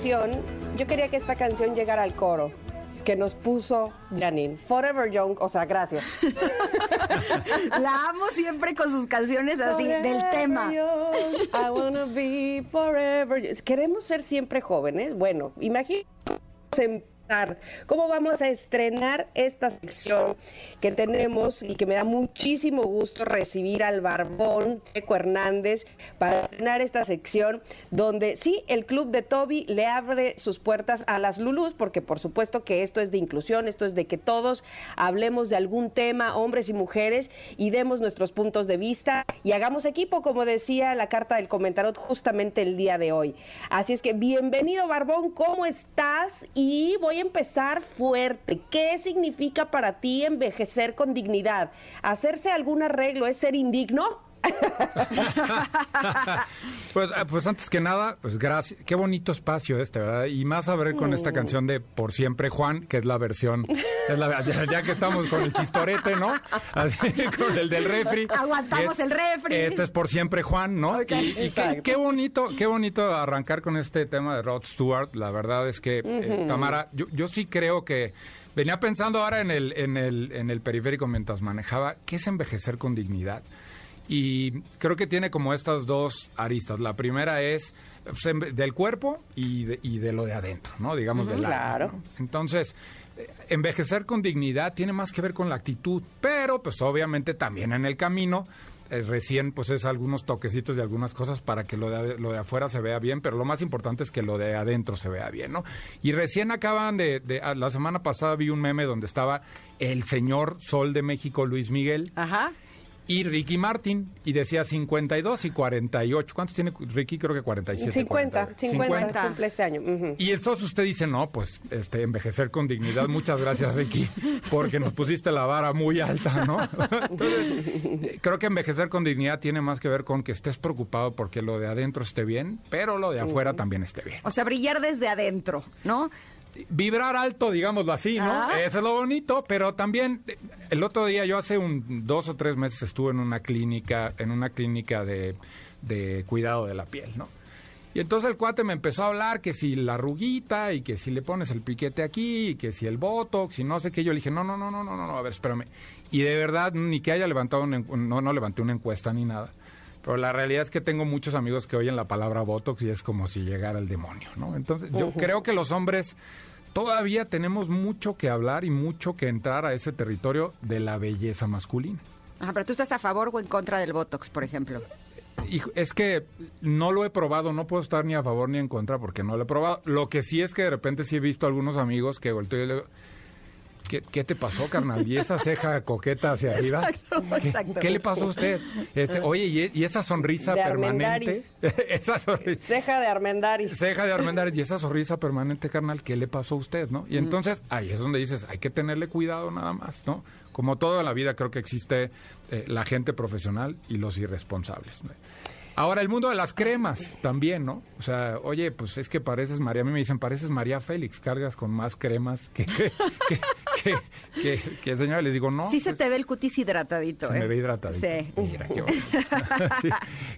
Canción, yo quería que esta canción llegara al coro que nos puso Janine. Forever Young, o sea, gracias. La amo siempre con sus canciones así, del tema. young, I wanna be forever young. Queremos ser siempre jóvenes. Bueno, imagínate ¿Cómo vamos a estrenar esta sección que tenemos y que me da muchísimo gusto recibir al Barbón Checo Hernández para estrenar esta sección donde sí, el club de Toby le abre sus puertas a las Lulus porque por supuesto que esto es de inclusión, esto es de que todos hablemos de algún tema, hombres y mujeres, y demos nuestros puntos de vista y hagamos equipo, como decía la carta del comentarot justamente el día de hoy. Así es que bienvenido Barbón, ¿cómo estás? Y voy a empezar fuerte. ¿Qué significa para ti envejecer con dignidad? ¿Hacerse algún arreglo es ser indigno? Pues, ah, pues antes que nada, pues gracias. Qué bonito espacio este, ¿verdad? Y más a ver con Mm. esta canción de Por Siempre Juan, que es la versión, es la- ya, ya que estamos con el chistorete, ¿no? Así, con el del refri. Aguantamos es- el refri. Este es Por Siempre Juan, ¿no? Y, y qué, bonito, qué bonito arrancar con este tema de Rod Stewart. La verdad es que, eh, Tamara, yo, yo sí creo que venía pensando ahora en el, en el, en el periférico mientras manejaba, ¿qué es envejecer con dignidad? Y creo que tiene como estas dos aristas. La primera es pues, del cuerpo y de, y de lo de adentro, ¿no? Digamos del alma, claro. ¿no? Entonces, eh, envejecer con dignidad tiene más que ver con la actitud, pero pues obviamente también en el camino. eh, recién pues es algunos toquecitos de algunas cosas para que lo de, lo de afuera se vea bien, pero lo más importante es que lo de adentro se vea bien, ¿no? Y recién acaban de, de- ah, la semana pasada vi un meme donde estaba el señor Sol de México, Luis Miguel, Ajá. Y Ricky Martin, y decía 52 y 48. ¿Cuántos tiene Ricky? Creo que 47. 50, 50, 50. cumple este año. Y entonces usted dice, no, pues este, envejecer con dignidad. Muchas gracias, Ricky, porque nos pusiste la vara muy alta, ¿no? Entonces, creo que envejecer con dignidad tiene más que ver con que estés preocupado porque lo de adentro esté bien, pero lo de afuera también esté bien. O sea, brillar desde adentro, ¿no? Vibrar alto, digámoslo así, ¿no? Ah. Eso es lo bonito, pero también eh, el otro día, yo hace un dos o tres meses estuve en una clínica, en una clínica de, de cuidado de la piel, ¿no? Y entonces el cuate me empezó a hablar que si la ruguita y que si le pones el piquete aquí y que si el botox y no sé qué. Yo le dije, no, no, no, no, no, no, a ver, espérame. Y de verdad, ni que haya levantado, una no, no levanté una encuesta ni nada. Pero la realidad es que tengo muchos amigos que oyen la palabra botox y es como si llegara el demonio, ¿no? Entonces, yo creo que los hombres todavía tenemos mucho que hablar y mucho que entrar a ese territorio de la belleza masculina. Ajá, pero tú estás a favor o en contra del Botox, por ejemplo. Es que no lo he probado, no puedo estar ni a favor ni en contra porque no lo he probado. Lo que sí es que de repente sí he visto algunos amigos que volteo y le digo, ¿qué, qué te pasó, carnal? ¿Y esa ceja coqueta hacia arriba? Exacto, ¿Qué, exacto. qué le pasó a usted? Este, oye, ¿y, y esa sonrisa De permanente? esa sonrisa. Ceja de Armendaris. Ceja de Armendáriz y esa sonrisa permanente, carnal, ¿qué le pasó a usted, no? Y entonces ahí es donde dices, hay que tenerle cuidado nada más, ¿no? Como toda la vida creo que existe eh, la gente profesional y los irresponsables. ¿no? Ahora, el mundo de las cremas también, ¿no? O sea, oye, pues es que pareces María, a mí me dicen, pareces María Félix, cargas con más cremas que, que, que- que, que, que señora, les digo, no. Sí se pues, te ve el cutis hidratadito. se ¿eh? me ve hidratadito. Sí. Mira, qué bonito. Sí,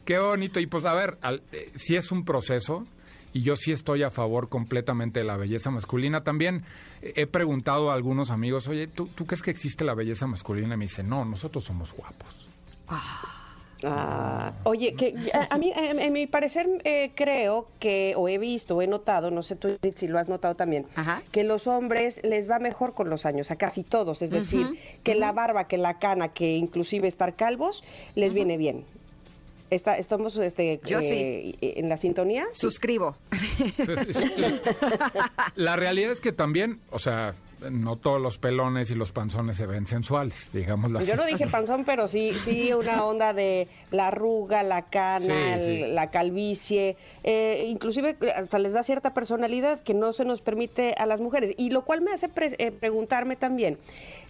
qué bonito. Y pues a ver, al- eh, sí es un proceso y yo sí estoy a favor completamente de la belleza masculina. También he preguntado a algunos amigos, oye, ¿tú, tú crees que existe la belleza masculina? Y me dicen, no, nosotros somos guapos. Ah, oye, que a, a mí, a, en mi parecer, eh, creo que, o he visto, o he notado, no sé tú si lo has notado también, Ajá. que los hombres les va mejor con los años, a casi todos, es decir, que la barba, que la cana, que inclusive estar calvos, les viene bien. Está, ¿Estamos este, Yo eh, en la sintonía? Sí. Suscribo. La realidad es que también, o sea, no todos los pelones y los panzones se ven sensuales, digámoslo así. Yo no dije panzón, pero sí, sí una onda de la arruga, la cana, Sí, sí. el- la calvicie, eh, inclusive hasta les da cierta personalidad que no se nos permite a las mujeres. Y lo cual me hace pre- eh, preguntarme también,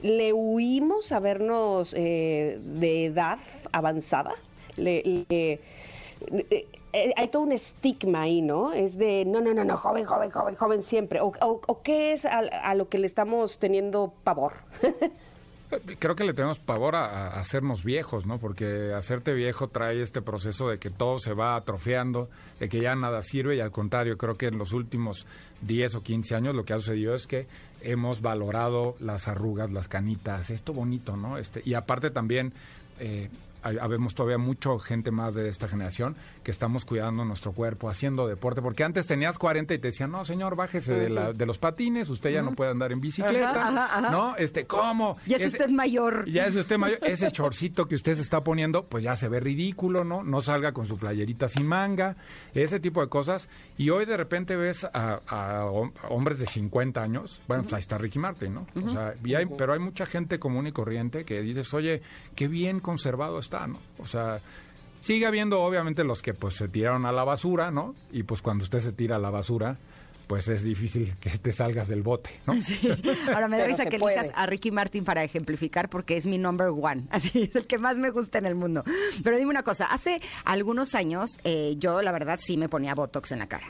¿le huimos a vernos eh, de edad avanzada? Le- le- eh, hay todo un estigma ahí, ¿no? Es de, no, no, no, no, joven, joven, joven, joven siempre. ¿O, qué es a, lo que le estamos teniendo pavor? Creo que le tenemos pavor a, a hacernos viejos, ¿no? Porque hacerte viejo trae este proceso de que todo se va atrofiando, de que ya nada sirve y al contrario, creo que en los últimos 10 o 15 años lo que ha sucedido es que hemos valorado las arrugas, las canitas, esto bonito, ¿no? Este, y aparte también... Eh, habemos todavía mucha gente más de esta generación que estamos cuidando nuestro cuerpo, haciendo deporte, porque antes tenías 40 y te decían, no, señor, bájese de, la- de los patines, usted ya no puede andar en bicicleta, Ajá, ajá, ajá. ¿no? Este, ¿cómo? Ya es usted mayor. ya es usted mayor. Ese chorcito que usted se está poniendo, pues ya se ve ridículo, ¿no? No salga con su playerita sin manga, ese tipo de cosas. Y hoy de repente ves a, a hom- a hombres de 50 años, bueno, pues ahí está Ricky Martin, ¿no? O sea, hay- pero hay mucha gente común y corriente que dices, oye, qué bien conservado está, O sea, sigue habiendo obviamente los que pues se tiraron a la basura, ¿no? Y pues cuando usted se tira a la basura, pues es difícil que te salgas del bote, ¿no? Ahora me da risa que puede. elijas a Ricky Martin para ejemplificar porque es mi number one. Así es el que más me gusta en el mundo. Pero dime una cosa, hace algunos años eh, yo la verdad sí me ponía Botox en la cara.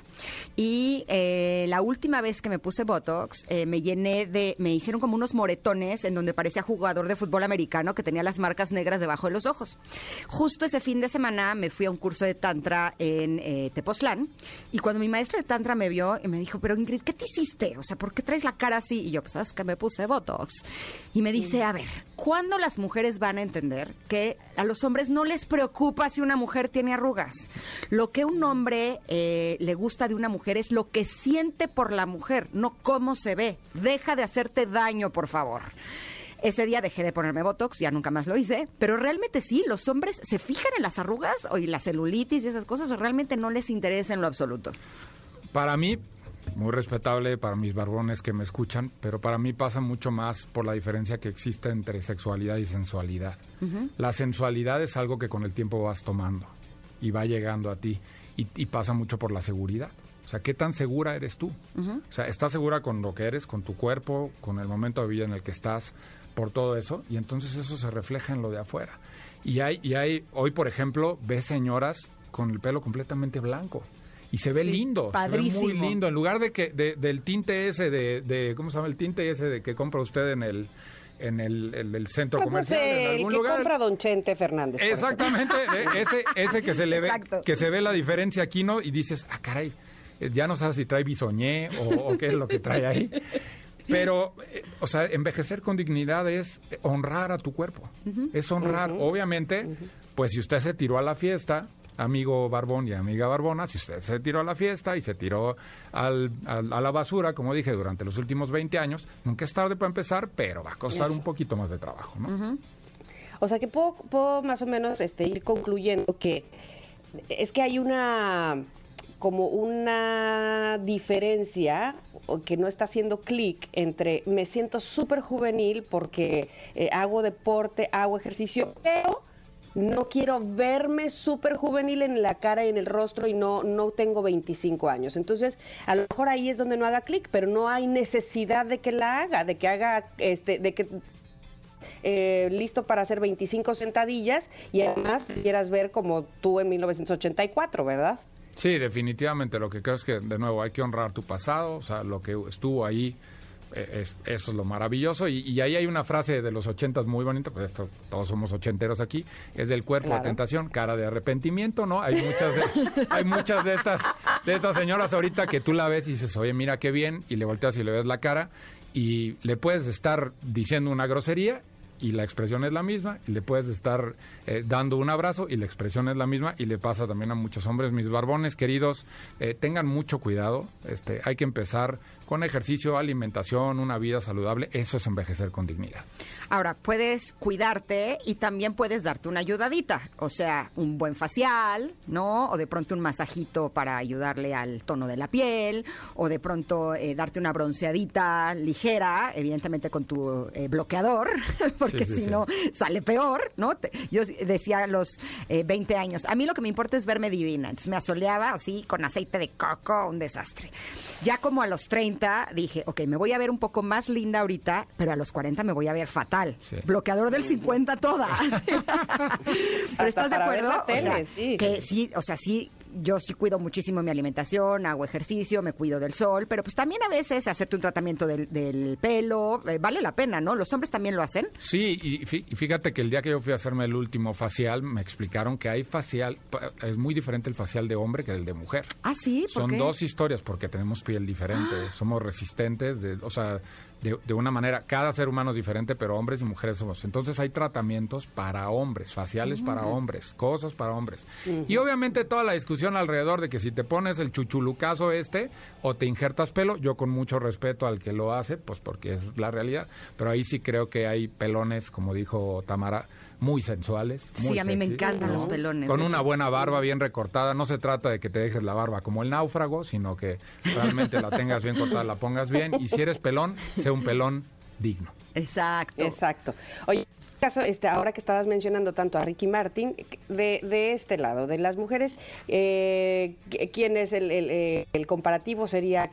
Y eh, la última vez que me puse Botox eh, me llené de, me hicieron como unos moretones en donde parecía jugador de fútbol americano que tenía las marcas negras debajo de los ojos. Justo ese fin de semana me fui a un curso de tantra en eh, Tepoztlán y cuando mi maestra de tantra me vio y me dijo, pero Ingrid, ¿qué te hiciste? O sea, ¿por qué traes la cara así? Y yo, pues, es que me puse Botox. Y me dice, a ver, ¿cuándo las mujeres van a entender que a los hombres no les preocupa si una mujer tiene arrugas? Lo que un hombre eh, le gusta de una mujer es lo que siente por la mujer, no cómo se ve. Deja de hacerte daño, por favor. Ese día dejé de ponerme Botox, ya nunca más lo hice, pero realmente sí, los hombres se fijan en las arrugas o en la celulitis y esas cosas o realmente no les interesa en lo absoluto. Para mí, muy respetable para mis barbones que me escuchan, pero para mí pasa mucho más por la diferencia que existe entre sexualidad y sensualidad. La sensualidad es algo que con el tiempo vas tomando y va llegando a ti y, y pasa mucho por la seguridad. O sea, ¿qué tan segura eres tú? O sea, ¿estás segura con lo que eres, con tu cuerpo, con el momento de vida en el que estás, por todo eso? Y entonces eso se refleja en lo de afuera. Y hay, y hay hoy, por ejemplo, ves señoras con el pelo completamente blanco. Y se ve Sí, lindo, se ve muy lindo. En lugar de que de- del tinte ese de, de, ¿cómo se llama? El tinte ese de que compra usted en el en el, el- el centro Pues comercial, en el algún que lugar. compra Don Chente Fernández. Exactamente, eh, ese, ese que se le ve, Exacto. que se ve la diferencia aquí, ¿no? Y dices, ah, caray, eh, ya no sabes si trae bisoñé o, o qué es lo que trae ahí. Pero, eh, o sea, envejecer con dignidad es honrar a tu cuerpo. Es honrar. Obviamente, pues si usted se tiró a la fiesta, amigo Barbón y amiga Barbona, si usted se tiró a la fiesta y se tiró al- al- a la basura, como dije, durante los últimos 20 años, nunca es tarde para empezar, pero va a costar Eso. un poquito más de trabajo, ¿no? O sea que puedo, puedo más o menos este, ir concluyendo que es que hay una como una diferencia o que no está haciendo clic entre me siento súper juvenil porque eh, hago deporte, hago ejercicio, pero no quiero verme súper juvenil en la cara y en el rostro y no, no tengo 25 años. Entonces, a lo mejor ahí es donde no haga clic, pero no hay necesidad de que la haga, de que haga, este, de que eh, listo para hacer 25 sentadillas y además quieras ver como tú en 1984, ¿verdad? Sí, definitivamente. Lo que creo es que, de nuevo, hay que honrar tu pasado, o sea, lo que estuvo ahí, es- eso es lo maravilloso. Y, y ahí hay una frase de los ochentas muy bonita, pues esto, todos somos ochenteros aquí, es del cuerpo Claro. de tentación, cara de arrepentimiento, ¿no? Hay muchas de, hay muchas de estas, de estas señoras ahorita que tú la ves y dices, oye, mira qué bien, y le volteas y le ves la cara, y le puedes estar diciendo una grosería y la expresión es la misma, y le puedes estar eh, dando un abrazo y la expresión es la misma, y le pasa también a muchos hombres. Mis barbones queridos, eh, tengan mucho cuidado, este, hay que empezar con ejercicio, alimentación, una vida saludable, eso es envejecer con dignidad. Ahora, puedes cuidarte y también puedes darte una ayudadita, o sea, un buen facial, ¿no? O de pronto un masajito para ayudarle al tono de la piel, o de pronto eh, darte una bronceadita ligera, evidentemente con tu eh, bloqueador, porque Sí, sí, si sí. no sale peor, ¿no? Te- Yo decía a los eh, 20 años, a mí lo que me importa es verme divina, entonces me asoleaba así con aceite de coco, un desastre. Ya como a los 30 dije, ok, me voy a ver un poco más linda ahorita, pero a los 40 me voy a ver fatal. Sí. Bloqueador del 50 toda. pero ¿estás de acuerdo? la O sea, tele, sí. que sí, o sea, sí, yo sí cuido muchísimo mi alimentación, hago ejercicio, me cuido del sol, pero pues también a veces hacerte un tratamiento del, del pelo, eh, vale la pena, ¿no? Los hombres también lo hacen. Sí, y fí- y fíjate que el día que yo fui a hacerme el último facial, me explicaron que hay facial, es muy diferente el facial de hombre que el de mujer. Ah, sí, ¿por Son qué? dos historias porque tenemos piel diferente, somos resistentes, de, o sea, de, de una manera, cada ser humano es diferente, pero hombres y mujeres somos. Entonces hay tratamientos para hombres, faciales para hombres, cosas para hombres. Y obviamente toda la discusión alrededor de que si te pones el chuchulucazo este o te injertas pelo, yo con mucho respeto al que lo hace, pues porque es la realidad, pero ahí sí creo que hay pelones, como dijo Tamara, muy sensuales. Sí, a mí me encantan los pelones, Con una buena barba bien recortada. No se trata de que te dejes la barba como el náufrago, sino que realmente la tengas bien cortada, la pongas bien. Y si eres pelón, sea un pelón digno. Exacto. Exacto. Oye, caso, este, ahora que estabas mencionando tanto a Ricky Martin, de, de este lado, de las mujeres, eh, ¿quién es el, el, eh, el comparativo? ¿Sería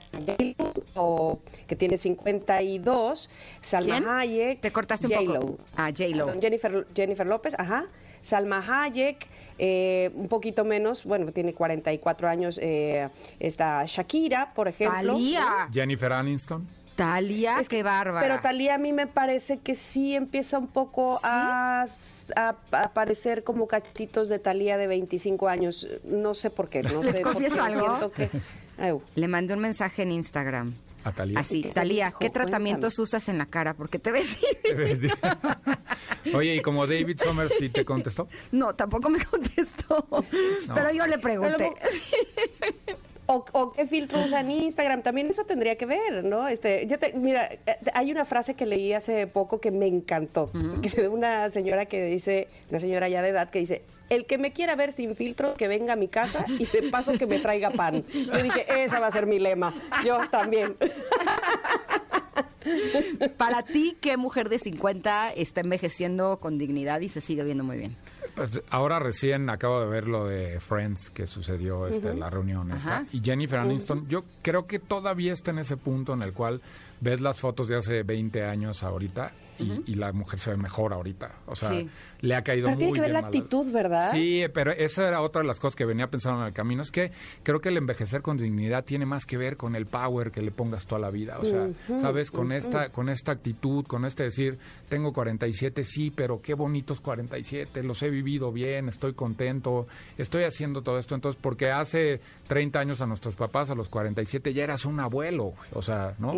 o que tiene 52, Salma ¿Quién? Hayek? Te cortaste un poco. Ah, J-Lo. Jennifer, Jennifer López, ajá. Salma Hayek, eh, un poquito menos, bueno, tiene 44 años, eh, está Shakira, por ejemplo. Talía. Jennifer Aniston. Talía, Es qué bárbara. Pero Talía a mí me parece que sí empieza un poco a, a, a aparecer como cachitos de Talía de 25 años. No sé por qué. No ¿Les sé, confieso porque algo? que-. Le mandé un mensaje en Instagram. A Talía. Así, ¿Qué te Talía? ¿qué tratamientos Cuéntame. usas en la cara? Porque te ves... Oye, y como David Summers sí te contestó. No, tampoco me contestó. Pero yo le pregunté. O, o qué filtro usa en Instagram, también eso tendría que ver, ¿no? Este, yo te, mira, eh, hay una frase que leí hace poco que me encantó, que de una señora que dice, una señora ya de edad que dice, el que me quiera ver sin filtro, que venga a mi casa y de paso que me traiga pan. Yo dije, esa va a ser mi lema. Yo también. Para ti, ¿qué mujer de 50 está envejeciendo con dignidad y se sigue viendo muy bien? Pues ahora recién acabo de ver lo de Friends que sucedió este, la reunión esta. Y Jennifer Aniston, yo creo que todavía está en ese punto en el cual ves las fotos de hace 20 años ahorita y, y la mujer se ve mejor ahorita. O sea, Sí. le ha caído Pero muy tiene que ver bien la mal- actitud, ¿verdad? Sí, pero esa era otra de las cosas que venía pensando en el camino. Es que creo que el envejecer con dignidad tiene más que ver con el power que le pongas toda la vida. O sea, sabes, con esta, con esta actitud, con este decir, tengo 47, sí, pero qué bonitos 47, los he vivido bien, estoy contento, estoy haciendo todo esto. Entonces, porque hace 30 años a nuestros papás, a los 47, ya eras un abuelo, o sea, ¿no?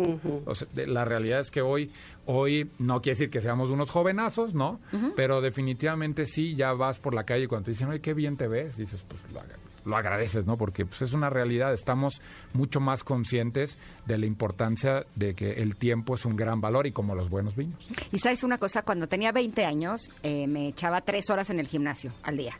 O sea, de- la realidad es que hoy, hoy no quiere decir que seamos unos jovenazos, ¿no? Pero definitivamente sí, ya vas por la calle y cuando te dicen, oye, qué bien te ves, dices, pues lo, lo agradeces, ¿no? Porque pues, es una realidad, estamos mucho más conscientes de la importancia de que el tiempo es un gran valor y como los buenos vinos. Y sabes una cosa, cuando tenía 20 años eh, me echaba tres horas en el gimnasio al día.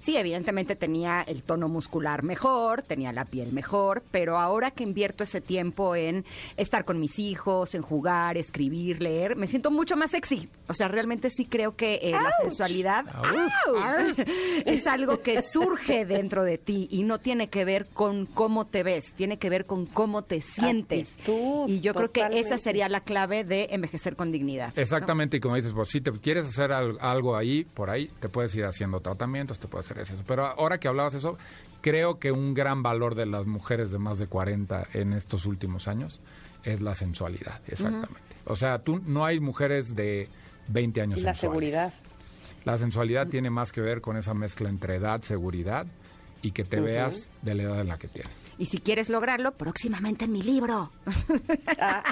Sí, evidentemente tenía el tono muscular mejor, tenía la piel mejor, pero ahora que invierto ese tiempo en estar con mis hijos, en jugar, escribir, leer, me siento mucho más sexy. O sea, realmente sí creo que eh, la sensualidad ¡Au! es algo que surge dentro de ti y no tiene que ver con cómo te ves, tiene que ver con cómo te sientes. Actitud, y yo creo que esa sería la clave de envejecer con dignidad. ¿no? Exactamente, y como dices, pues si te quieres hacer al- algo ahí, por ahí, te puedes ir haciendo tratamientos, te puedes hacer eso. Pero ahora que hablabas eso, creo que un gran valor de las mujeres de más de 40 en estos últimos años es la sensualidad, exactamente. O sea, tú no hay mujeres de 20 años Y la sensuales. seguridad. La sensualidad tiene más que ver con esa mezcla entre edad, seguridad y que te veas de la edad en la que tienes. Y si quieres lograrlo, próximamente en mi libro. Ah.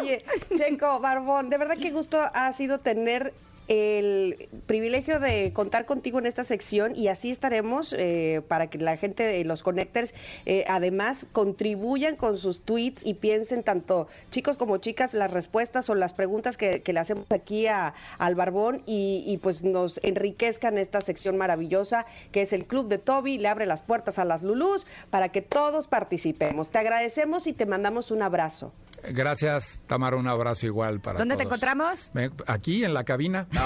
Oye, Checo, Barbón, de verdad que gusto ha sido tener el privilegio de contar contigo en esta sección y así estaremos eh, para que la gente de los connectors eh, además contribuyan con sus tweets y piensen tanto chicos como chicas las respuestas o las preguntas que, le hacemos aquí a, al Barbón y, y, pues nos enriquezcan esta sección maravillosa que es el Club de Toby, le abre las puertas a las Lulús para que todos participemos. Te agradecemos y te mandamos un abrazo. Gracias, Tamara, un abrazo igual para ¿Dónde te encontramos? Me- Aquí en la cabina.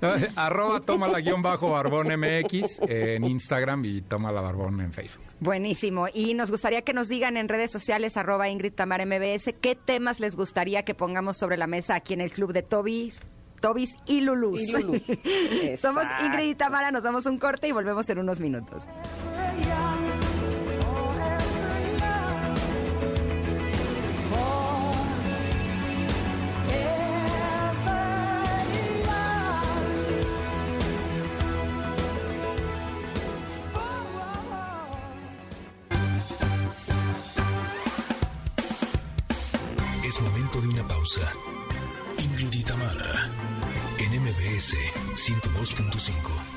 Arroba tómala guion bajo barbón MX en Instagram y tómala barbón en Facebook. Buenísimo. Y nos gustaría que nos digan en redes sociales, arroba Ingrid Tamara MBS, qué temas les gustaría que pongamos sobre la mesa aquí en el club de Tobis. Tobis y Lulus. Y Lulus. Somos. Ingrid y Tamara, nos damos un corte y volvemos en unos minutos. Pausa. Ingrid en MBS 102.5.